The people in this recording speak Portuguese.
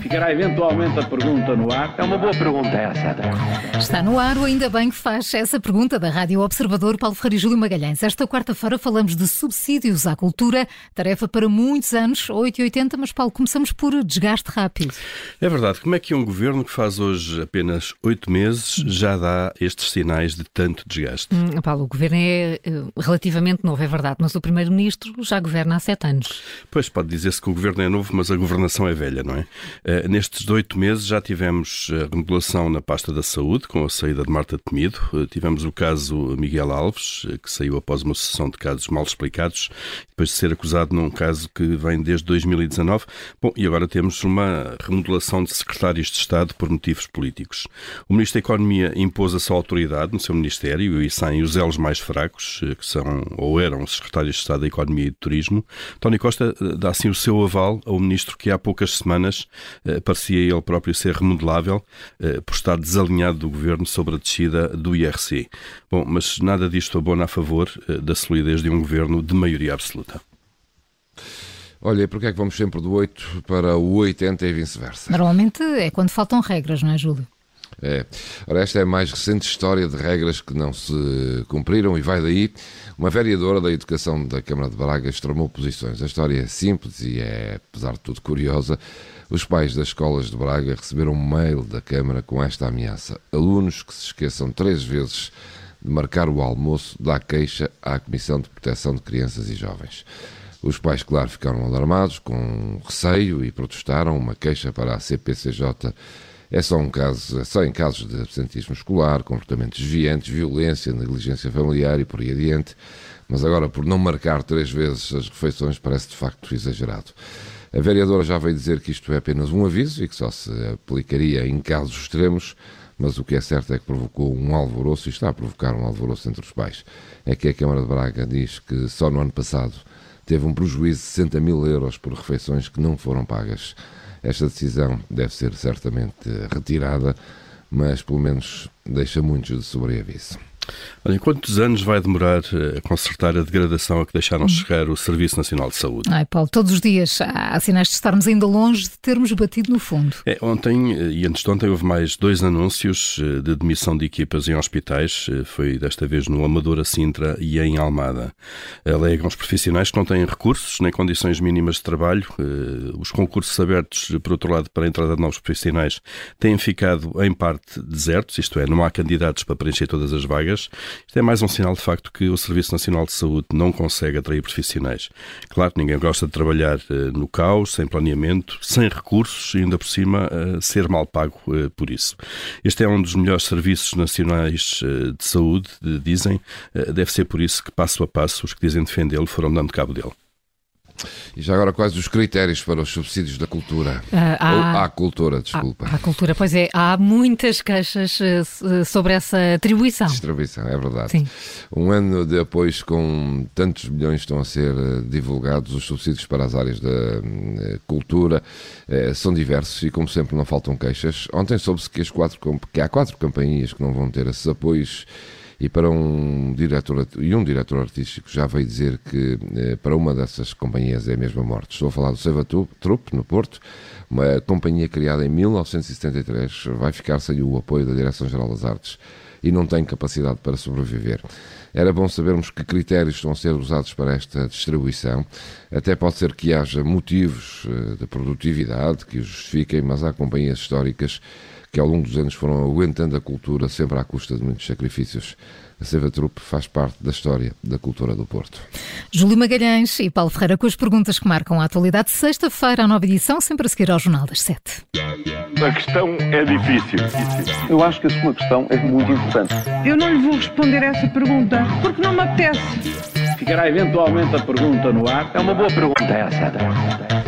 Ficará eventualmente a pergunta no ar. É uma boa pergunta essa. Está no ar, ainda bem que faz essa pergunta da Rádio Observador Paulo Ferreira e Júlio Magalhães. Esta quarta-feira falamos de subsídios à cultura, tarefa para muitos anos, 8,80, mas Paulo, começamos por desgaste rápido. É verdade. Como é que um governo que faz hoje apenas oito meses já dá estes sinais de tanto desgaste? Hum, Paulo, o governo é uh, relativamente novo, é verdade, mas o primeiro-ministro já governa há sete anos. Pois, pode dizer-se que o governo é novo, mas a governação é velha, não é? Uh, nestes oito meses já tivemos a remodelação na pasta da saúde, com a saída de Marta Temido. Uh, tivemos o caso Miguel Alves, que saiu após uma sessão de casos mal explicados, depois de ser acusado num caso que vem desde 2019. Bom, e agora temos uma remodelação de secretários de Estado por motivos políticos. O Ministro da Economia impôs a sua autoridade no seu Ministério e saem os elos mais fracos, que são ou eram os secretários de Estado da Economia e do Turismo. Tony Costa dá assim o seu aval ao Ministro que há poucas semanas eh, parecia ele próprio ser remodelável eh, por estar desalinhado do Governo sobre a descida do IRC. Bom, mas nada disto abona a favor eh, da solidez de um Governo de maioria absoluta. Olha, e porquê é que vamos sempre do 8 para o 80 e vice-versa? Normalmente é quando faltam regras, não é, Júlio? É. Ora, esta é a mais recente história de regras que não se cumpriram e vai daí. Uma vereadora da Educação da Câmara de Braga extremou posições. A história é simples e é, apesar de tudo, curiosa. Os pais das escolas de Braga receberam um mail da Câmara com esta ameaça. Alunos que se esqueçam três vezes de marcar o almoço dá queixa à Comissão de Proteção de Crianças e Jovens. Os pais, claro, ficaram alarmados, com receio e protestaram. Uma queixa para a CPCJ é só um caso, é só em casos de absentismo escolar, comportamentos desviantes, violência, negligência familiar e por aí adiante. Mas agora, por não marcar três vezes as refeições, parece de facto exagerado. A vereadora já veio dizer que isto é apenas um aviso e que só se aplicaria em casos extremos, mas o que é certo é que provocou um alvoroço e está a provocar um alvoroço entre os pais. É que a Câmara de Braga diz que só no ano passado teve um prejuízo de 60 mil euros por refeições que não foram pagas. Esta decisão deve ser certamente retirada, mas pelo menos deixa muitos de sobreaviso. Olha, quantos anos vai demorar a consertar a degradação a que deixaram chegar o Serviço Nacional de Saúde? Ai, Paulo, todos os dias há sinais de estarmos ainda longe de termos batido no fundo. É, ontem e antes de ontem houve mais dois anúncios de demissão de equipas em hospitais. Foi desta vez no Amadora Sintra e em Almada. Alegam os profissionais que não têm recursos nem condições mínimas de trabalho. Os concursos abertos, por outro lado, para a entrada de novos profissionais têm ficado em parte desertos, isto é, não há candidatos para preencher todas as vagas. Isto é mais um sinal de facto que o Serviço Nacional de Saúde não consegue atrair profissionais. Claro, ninguém gosta de trabalhar uh, no caos, sem planeamento, sem recursos e ainda por cima uh, ser mal pago uh, por isso. Este é um dos melhores serviços nacionais de saúde, dizem. deve ser por isso que, passo a passo, os que dizem defendê-lo foram dando cabo dele. E já agora, quais os critérios para os subsídios da cultura? Uh, há, Ou à cultura, desculpa. À, à, cultura, pois é, há muitas queixas uh, sobre essa atribuição. Distribuição, é verdade. Sim. Um ano de apoios com tantos milhões estão a ser uh, divulgados, os subsídios para as áreas da cultura são diversos e, como sempre, não faltam queixas. Ontem soube-se que, que há quatro companhias que não vão ter esses apoios e para um diretor e um diretor artístico já veio dizer que eh, para uma dessas companhias é a mesma morte. Estou a falar do Seiva Trupp no Porto, uma companhia criada em 1973, vai ficar sem o apoio da Direção-Geral das Artes e não tem capacidade para sobreviver. Era bom sabermos que critérios estão a ser usados para esta distribuição. Até pode ser que haja motivos eh, de produtividade que o justifiquem, mas há companhias históricas que ao longo dos anos foram aguentando a cultura sempre à custa de muitos sacrifícios. A Seva Trupe faz parte da história da cultura do Porto. Júlio Magalhães e Paulo Ferreira com as perguntas que marcam a atualidade. Sexta-feira, a nova edição, sempre a seguir ao Jornal das Sete. A questão é difícil. Eu acho que a sua questão é muito importante. Eu não lhe vou responder essa pergunta porque não me apetece. Ficará eventualmente a pergunta no ar. É uma boa pergunta essa.